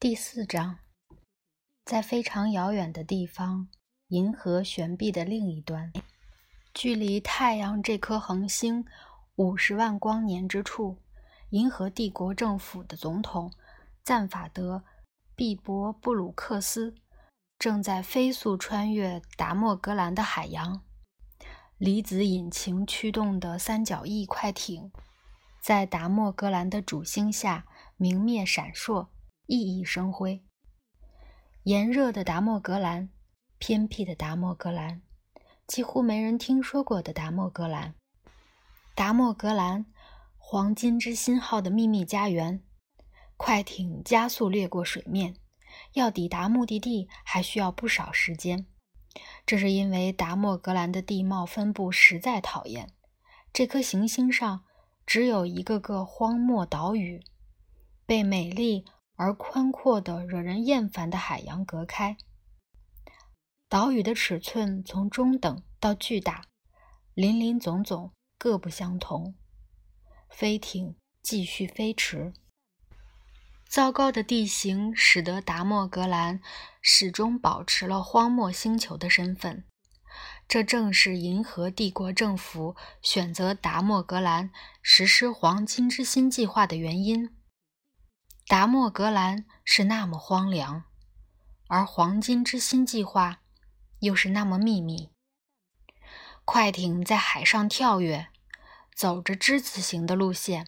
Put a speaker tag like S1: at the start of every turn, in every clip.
S1: 第四章，在非常遥远的地方，银河悬臂的另一端，距离太阳这颗恒星五十万光年之处，银河帝国政府的总统赞法德·毕博布鲁克斯正在飞速穿越达莫格兰的海洋。离子引擎驱动的三角翼快艇，在达莫格兰的主星下明灭闪烁。熠熠生辉。炎热的达莫格兰，偏僻的达莫格兰，几乎没人听说过的达莫格兰。达莫格兰，黄金之心号的秘密家园。快艇加速掠过水面，要抵达目的地还需要不少时间。这是因为达莫格兰的地貌分布实在讨厌。这颗行星上只有一个个荒漠岛屿，被美丽。而宽阔的、惹人厌烦的海洋隔开，岛屿的尺寸从中等到巨大，林林总总，各不相同。飞艇继续飞驰。糟糕的地形使得达莫格兰始终保持了荒漠星球的身份，这正是银河帝国政府选择达莫格兰实施“黄金之心”计划的原因。达莫格兰是那么荒凉，而黄金之心计划又是那么秘密。快艇在海上跳跃，走着之字形的路线。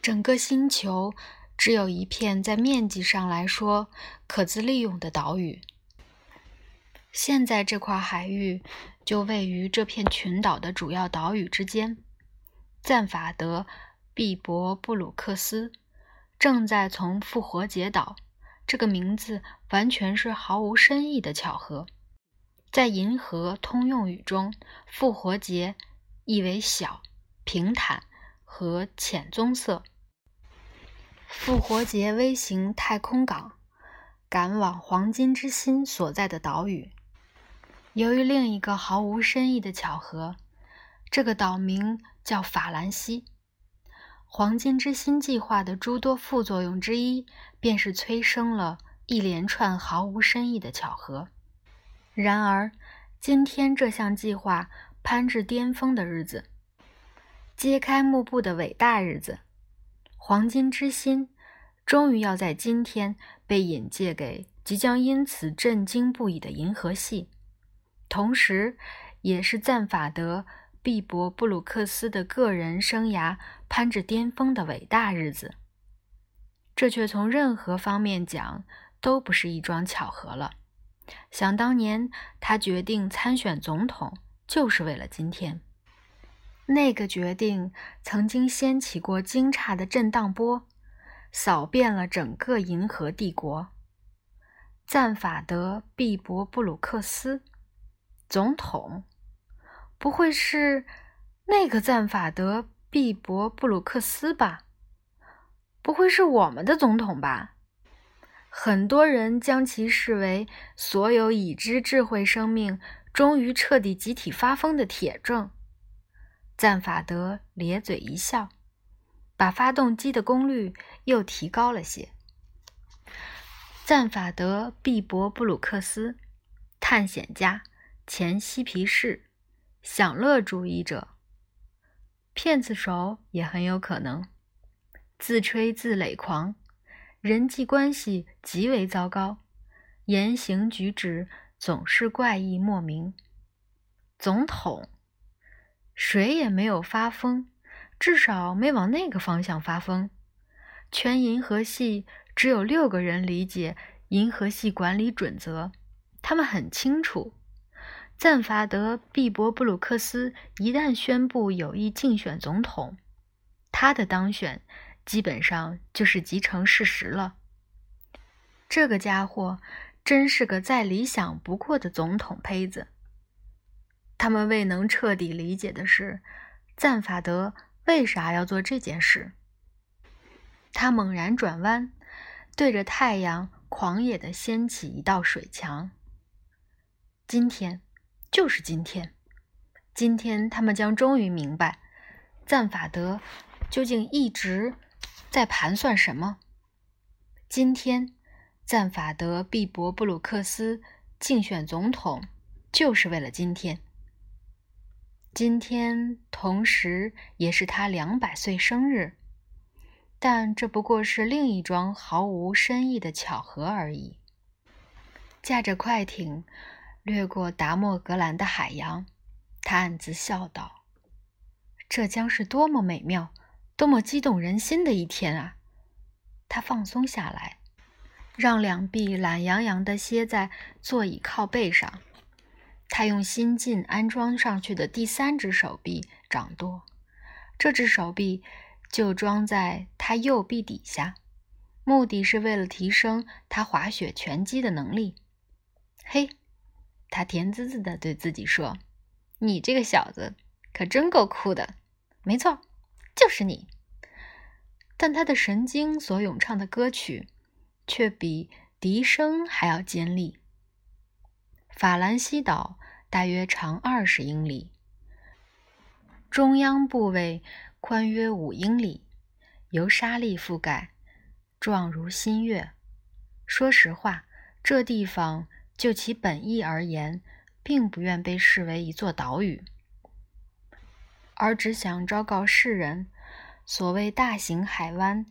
S1: 整个星球只有一片在面积上来说可自利用的岛屿。现在这块海域就位于这片群岛的主要岛屿之间。赞法德·毕博布鲁克斯。正在从复活节岛，这个名字完全是毫无深意的巧合。在银河通用语中，复活节意为小、平坦和浅棕色。复活节微型太空港赶往黄金之心所在的岛屿。由于另一个毫无深意的巧合，这个岛名叫法兰西。黄金之心计划的诸多副作用之一，便是催生了一连串毫无深意的巧合。然而，今天这项计划攀至巅峰的日子，揭开幕布的伟大日子，黄金之心终于要在今天被引介给即将因此震惊不已的银河系，同时，也是赞法德。毕博布鲁克斯的个人生涯攀至巅峰的伟大日子，这却从任何方面讲都不是一桩巧合了。想当年，他决定参选总统，就是为了今天。那个决定曾经掀起过惊诧的震荡波，扫遍了整个银河帝国。赞法德·毕博布鲁克斯，总统。不会是那个赞法德·毕博布鲁克斯吧？不会是我们的总统吧？很多人将其视为所有已知智慧生命终于彻底集体发疯的铁证。赞法德咧嘴一笑，把发动机的功率又提高了些。赞法德·毕博布鲁克斯，探险家，前嬉皮士。享乐主义者，骗子手也很有可能，自吹自擂狂，人际关系极为糟糕，言行举止总是怪异莫名。总统，谁也没有发疯，至少没往那个方向发疯。全银河系只有六个人理解银河系管理准则，他们很清楚。赞法德·毕博布鲁克斯一旦宣布有意竞选总统，他的当选基本上就是即成事实了。这个家伙真是个再理想不过的总统胚子。他们未能彻底理解的是，赞法德为啥要做这件事。他猛然转弯，对着太阳狂野地掀起一道水墙。今天。就是今天，今天他们将终于明白，赞法德究竟一直在盘算什么。今天，赞法德·毕博布鲁克斯竞选总统，就是为了今天。今天，同时也是他两百岁生日，但这不过是另一桩毫无深意的巧合而已。驾着快艇掠过达莫格兰的海洋，他暗自笑道：“这将是多么美妙、多么激动人心的一天啊！”他放松下来，让两臂懒洋洋地歇在座椅靠背上。他用新近安装上去的第三只手臂掌舵，这只手臂就装在他右臂底下，目的是为了提升他滑雪拳击的能力。嘿，他甜滋滋地对自己说：“你这个小子可真够酷的。”没错，就是你。但他的神经所咏唱的歌曲，却比笛声还要尖利。法兰西岛大约长二十英里，中央部位宽约五英里，由沙砾覆盖，状如新月。说实话，这地方就其本意而言，并不愿被视为一座岛屿，而只想昭告世人。所谓大型海湾，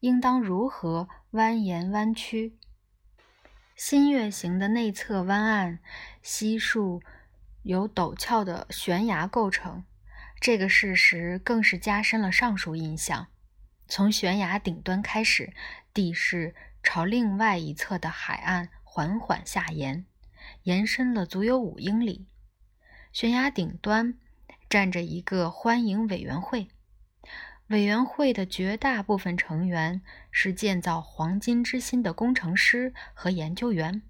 S1: 应当如何蜿蜒弯曲？新月形的内侧湾岸悉数由陡峭的悬崖构成。这个事实更是加深了上述印象。从悬崖顶端开始，地势朝另外一侧的海岸缓缓下延，延伸了足有五英里。悬崖顶端站着一个欢迎委员会。委员会的绝大部分成员是建造黄金之心的工程师和研究员，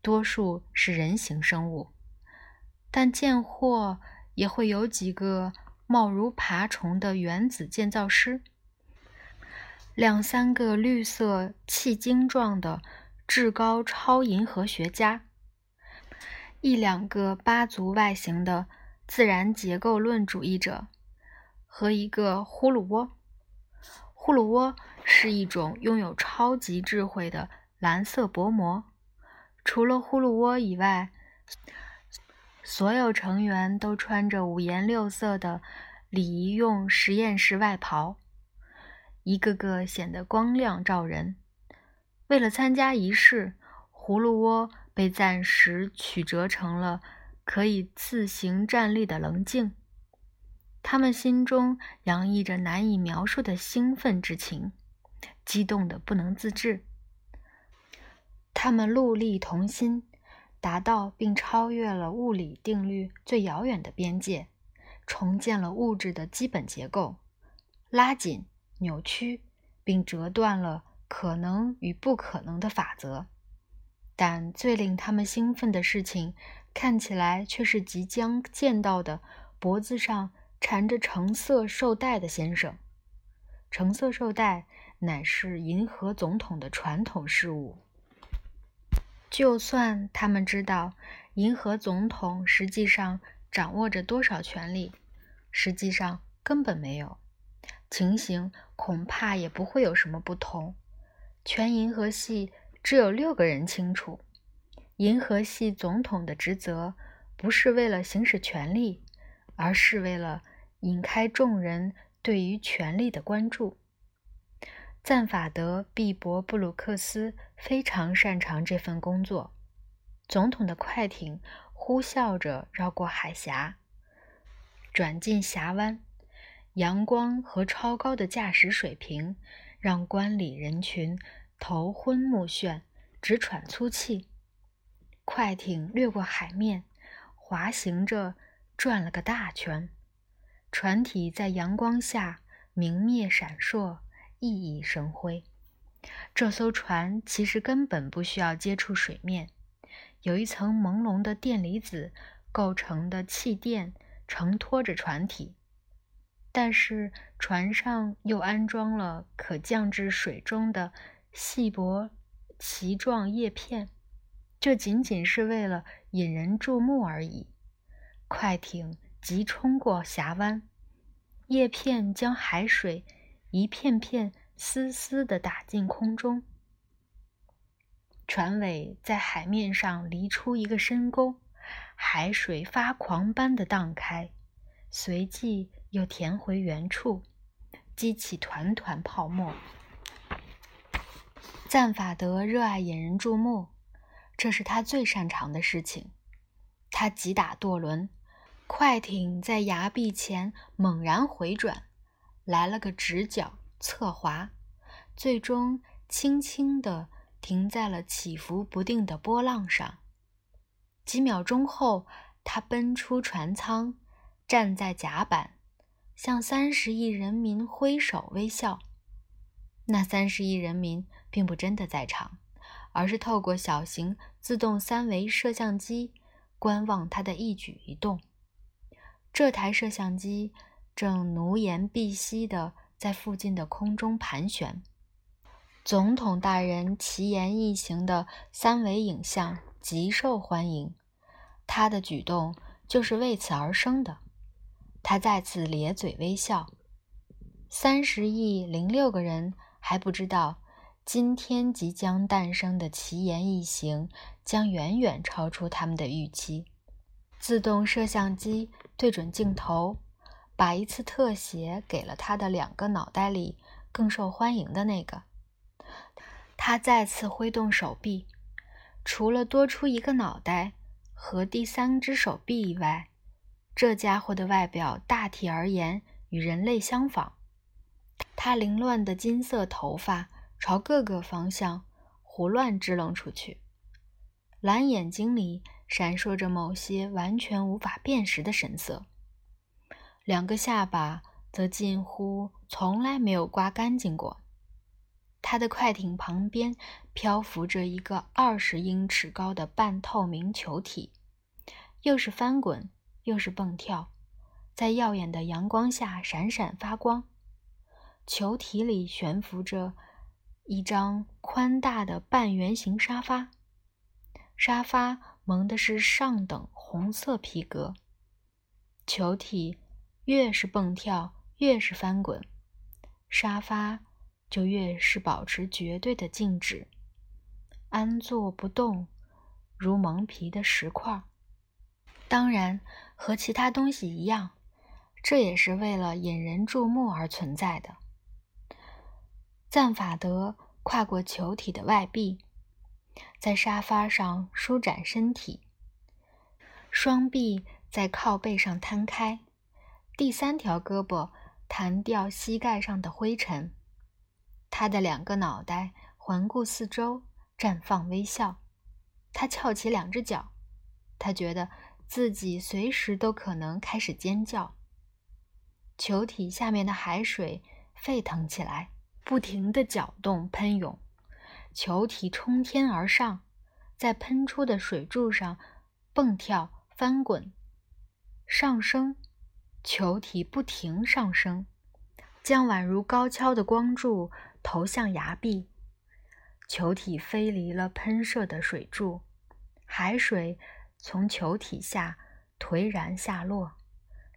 S1: 多数是人形生物，但见货也会有几个貌如爬虫的原子建造师，两三个绿色气晶状的至高超银河学家，一两个八足外形的自然结构论主义者。和一个呼噜窝。呼噜窝是一种拥有超级智慧的蓝色薄膜。除了呼噜窝以外，所有成员都穿着五颜六色的礼仪用实验室外袍，一个个显得光亮照人。为了参加仪式，葫芦窝被暂时曲折成了可以自行站立的棱镜。他们心中洋溢着难以描述的兴奋之情，激动得不能自制。他们戮力同心，达到并超越了物理定律最遥远的边界，重建了物质的基本结构，拉紧、扭曲并折断了可能与不可能的法则。但最令他们兴奋的事情，看起来却是即将见到的脖子上。缠着橙色绶带的先生，橙色绶带乃是银河总统的传统事物。就算他们知道银河总统实际上掌握着多少权力，实际上根本没有，情形恐怕也不会有什么不同。全银河系只有六个人清楚，银河系总统的职责不是为了行使权力，而是为了。引开众人对于权力的关注。赞法德·毕博布鲁克斯非常擅长这份工作。总统的快艇呼啸着绕过海峡，转进峡湾。阳光和超高的驾驶水平让观礼人群头昏目眩，直喘粗气。快艇掠过海面，滑行着转了个大圈。船体在阳光下明灭闪烁，熠熠生辉。这艘船其实根本不需要接触水面，有一层朦胧的电离子构成的气垫承托着船体，但是船上又安装了可降至水中的细薄鳍状叶片，这仅仅是为了引人注目而已。快艇。急冲过峡湾，叶片将海水一片片丝丝地打进空中，船尾在海面上犁出一个深沟，海水发狂般的荡开，随即又填回原处，激起团团泡沫。赞法德热爱引人注目，这是他最擅长的事情。他急打舵轮，快艇在崖壁前猛然回转，来了个直角侧滑，最终轻轻地。停在了起伏不定的波浪上。几秒钟后，他奔出船舱，站在甲板，向三十亿人民挥手微笑。那三十亿人民并不真的在场，而是透过小型自动三维摄像机观望他的一举一动。这台摄像机正奴颜婢膝地在附近的空中盘旋。总统大人奇言异行的三维影像极受欢迎，他的举动就是为此而生的。他再次咧嘴微笑。三十亿零六个人还不知道，今天即将诞生的奇言异行将远远超出他们的预期。自动摄像机对准镜头，把一次特写给了他的两个脑袋里更受欢迎的那个。他再次挥动手臂，除了多出一个脑袋和第三只手臂以外，这家伙的外表大体而言与人类相仿。他凌乱的金色头发朝各个方向胡乱支棱出去，蓝眼睛里闪烁着某些完全无法辨识的神色，两个下巴则近乎从来没有刮干净过。他的快艇旁边漂浮着一个二十英尺高的半透明球体，又是翻滚又是蹦跳，在耀眼的阳光下闪闪发光。球体里悬浮着一张宽大的半圆形沙发，沙发蒙的是上等红色皮革。球体越是蹦跳，越是翻滚，沙发。就越是保持绝对的静止，安坐不动，如蒙皮的石块。当然，和其他东西一样，这也是为了引人注目而存在的。赞法德跨过球体的外壁，在沙发上舒展身体，双臂在靠背上摊开，第三条胳膊弹掉膝盖上的灰尘。他的两个脑袋环顾四周，绽放微笑。他翘起两只脚，他觉得自己随时都可能开始尖叫。球体下面的海水沸腾起来，不停地搅动喷涌。球体冲天而上，在喷出的水柱上蹦跳翻滚，上升。球体不停上升，将宛如高跷的光柱。投向崖壁，球体飞离了喷射的水柱，海水从球体下颓然下落，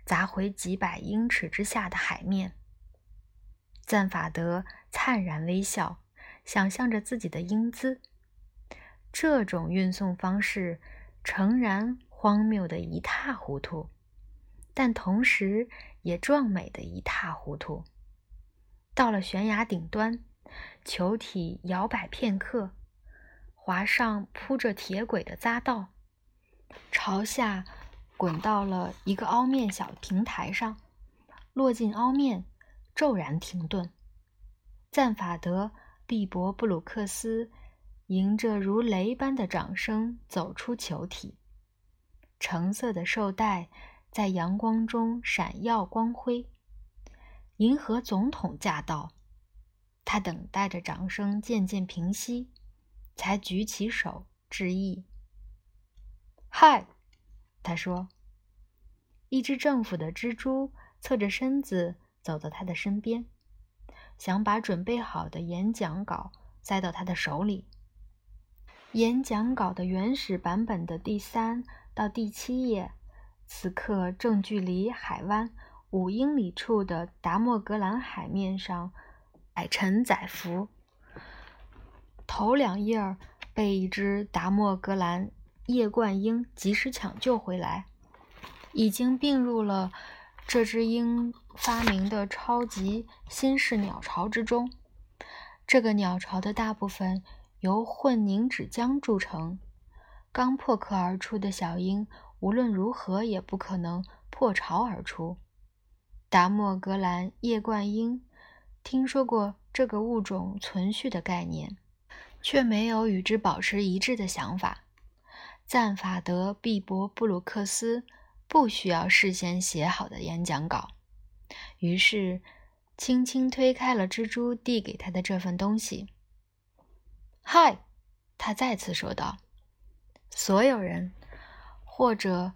S1: 砸回几百英尺之下的海面。赞法德灿然微笑，想象着自己的英姿。这种运送方式诚然荒谬的一塌糊涂，但同时也壮美的一塌糊涂。到了悬崖顶端，球体摇摆片刻，滑上铺着铁轨的匝道，朝下滚到了一个凹面小平台上，落进凹面，骤然停顿。赞法德·毕博布鲁克斯迎着如雷般的掌声走出球体，橙色的绶带在阳光中闪耀光辉。银河总统驾到，他等待着掌声渐渐平息，才举起手致意。嗨，他说。一只政府的蜘蛛侧着身子走到他的身边，想把准备好的演讲稿塞到他的手里。演讲稿的原始版本的第三到第七页，此刻正距离海湾。五英里处的达莫格兰海面上，载沉载浮。头两页被一只达莫格兰叶冠鹰及时抢救回来，已经并入了这只鹰发明的超级新式鸟巢之中。这个鸟巢的大部分由混凝脂浆铸成，刚破壳而出的小鹰无论如何也不可能破巢而出。达莫格兰叶冠鹰听说过这个物种存续的概念，却没有与之保持一致的想法。赞法德·毕博布鲁克斯不需要事先写好的演讲稿，于是。轻轻推开了蜘蛛递给他的这份东西。“嗨！”他再次说道。所有人，或者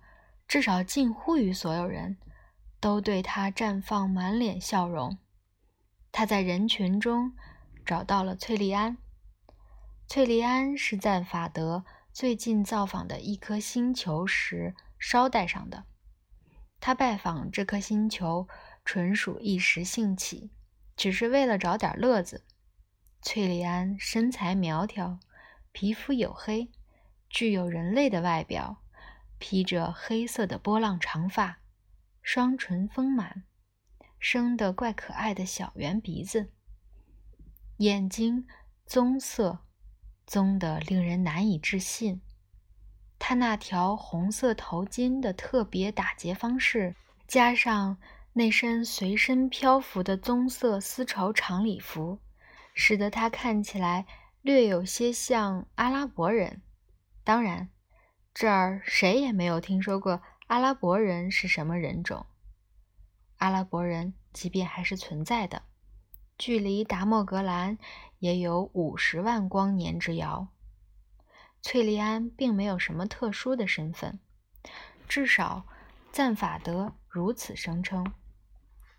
S1: 至少近乎于所有人，都对他绽放满脸笑容。他在人群中找到了翠莉安。翠莉安是赞法德最近造访的一颗星球时捎带上的。他拜访这颗星球。纯属一时兴起，只是为了找点乐子。翠莉安身材苗条，皮肤黝黑，具有人类的外表，披着黑色的波浪长发，双唇丰满，生得怪可爱的小圆鼻子，眼睛棕色，棕得令人难以置信。他那条红色头巾的特别打结方式，加上。那身随身漂浮的棕色丝绸长礼服，使得他看起来略有些像阿拉伯人。当然，这儿谁也没有听说过阿拉伯人是什么人种。阿拉伯人即便还是存在的，距离达莫格兰也有五十万光年之遥。翠莉安并没有什么特殊的身份，至少赞法德如此声称。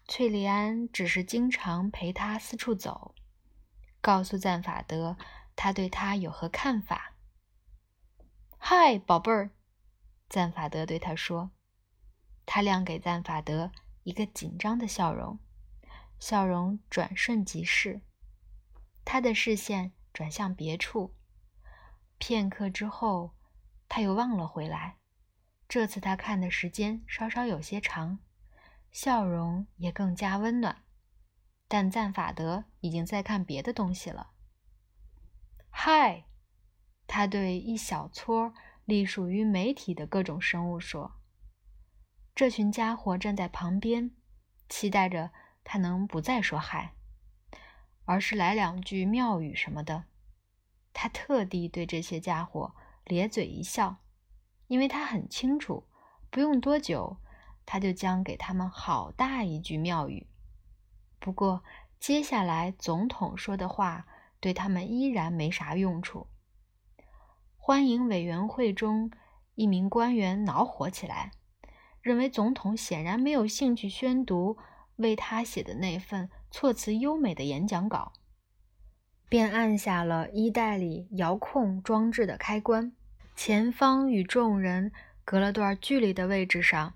S1: 翠莉安只是经常陪他四处走，告诉赞法德他对他有何看法。嗨，宝贝儿，赞法德对他说。他亮给赞法德一个紧张的笑容，笑容转瞬即逝。他的视线转向别处，片刻之后，他又望了回来。这次他看的时间稍稍有些长。笑容也更加温暖，但赞法德已经在看别的东西了。嗨，他对一小撮隶属于媒体的各种生物说：“这群家伙站在旁边，期待着他能不再说嗨，而是来两句妙语什么的。”他特地对这些家伙咧嘴一笑，因为他很清楚，不用多久。他就将给他们好大一句妙语。不过，接下来总统说的话对他们依然没啥用处。欢迎委员会中一名官员恼火起来，认为总统显然没有兴趣宣读为他写的那份措辞优美的演讲稿，便按下了衣袋里遥控装置的开关。前方与众人隔了段距离的位置上。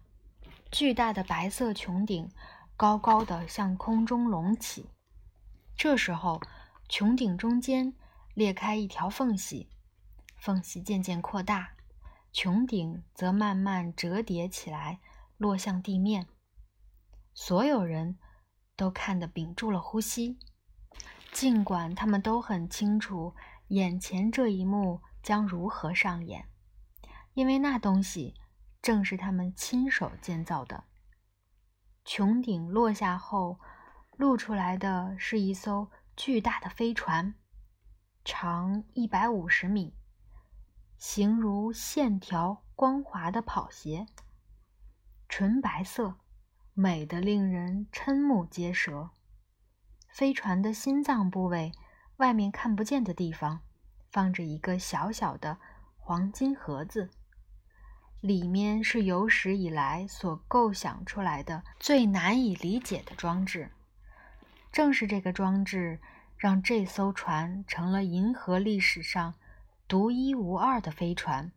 S1: 巨大的白色穹顶高高的向空中隆起，这时候穹顶中间裂开一条缝隙，缝隙渐渐扩大，穹顶则慢慢折叠起来，落向地面。所有人都看得屏住了呼吸，尽管他们都很清楚眼前这一幕将如何上演，因为那东西。正是他们亲手建造的。穹顶落下后，露出来的是一艘巨大的飞船，长一百五十米，形如线条光滑的跑鞋，纯白色，美得令人瞠目结舌。飞船的心脏部位，外面看不见的地方，放着一个小小的黄金盒子。里面是有史以来所构想出来的最难以理解的装置。正是这个装置，让这艘船成了银河历史上独一无二的飞船。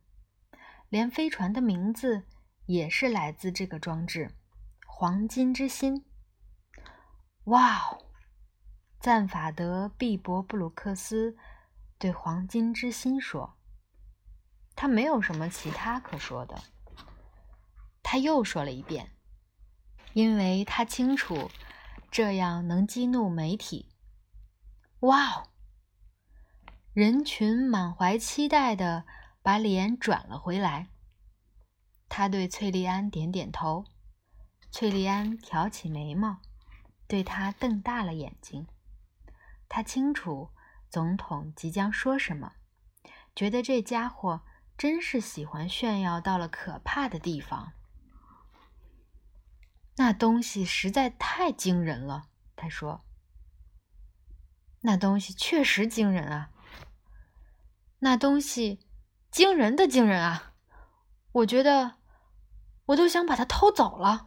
S1: 连飞船的名字也是来自这个装置——黄金之心。哇哦！赞法德·毕博布鲁克斯对黄金之心说：“他没有什么其他可说的。”他又说了一遍，因为他清楚这样能激怒媒体。哇哦！人群满怀期待的把脸转了回来。他对翠莉安点点头，翠莉安挑起眉毛，对他瞪大了眼睛。他清楚总统即将说什么，觉得这家伙真是喜欢炫耀到了可怕的地方。那东西实在太惊人了，他说。那东西确实惊人啊！那东西惊人的惊人啊！我觉得我都想把它偷走了。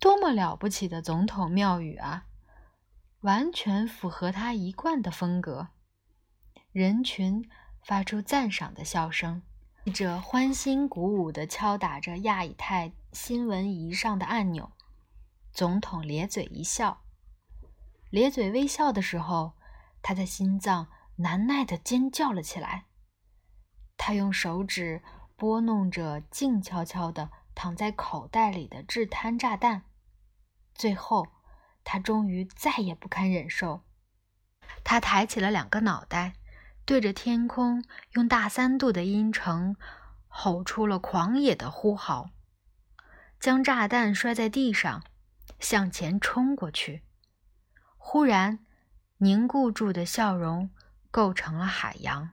S1: 多么了不起的总统妙语啊！完全符合他一贯的风格。人群发出赞赏的笑声，记者欢欣鼓舞地敲打着亚以太新闻仪上的按钮。总统咧嘴一笑。咧嘴微笑的时候，他的心脏难耐地尖叫了起来。他用手指拨弄着静悄悄地躺在口袋里的制滩炸弹。最后，他终于再也不堪忍受。他抬起了两个脑袋，对着天空用大三度的音程吼出了狂野的呼号，将炸弹摔在地上，向前冲过去。忽然，凝固住的笑容构成了海洋。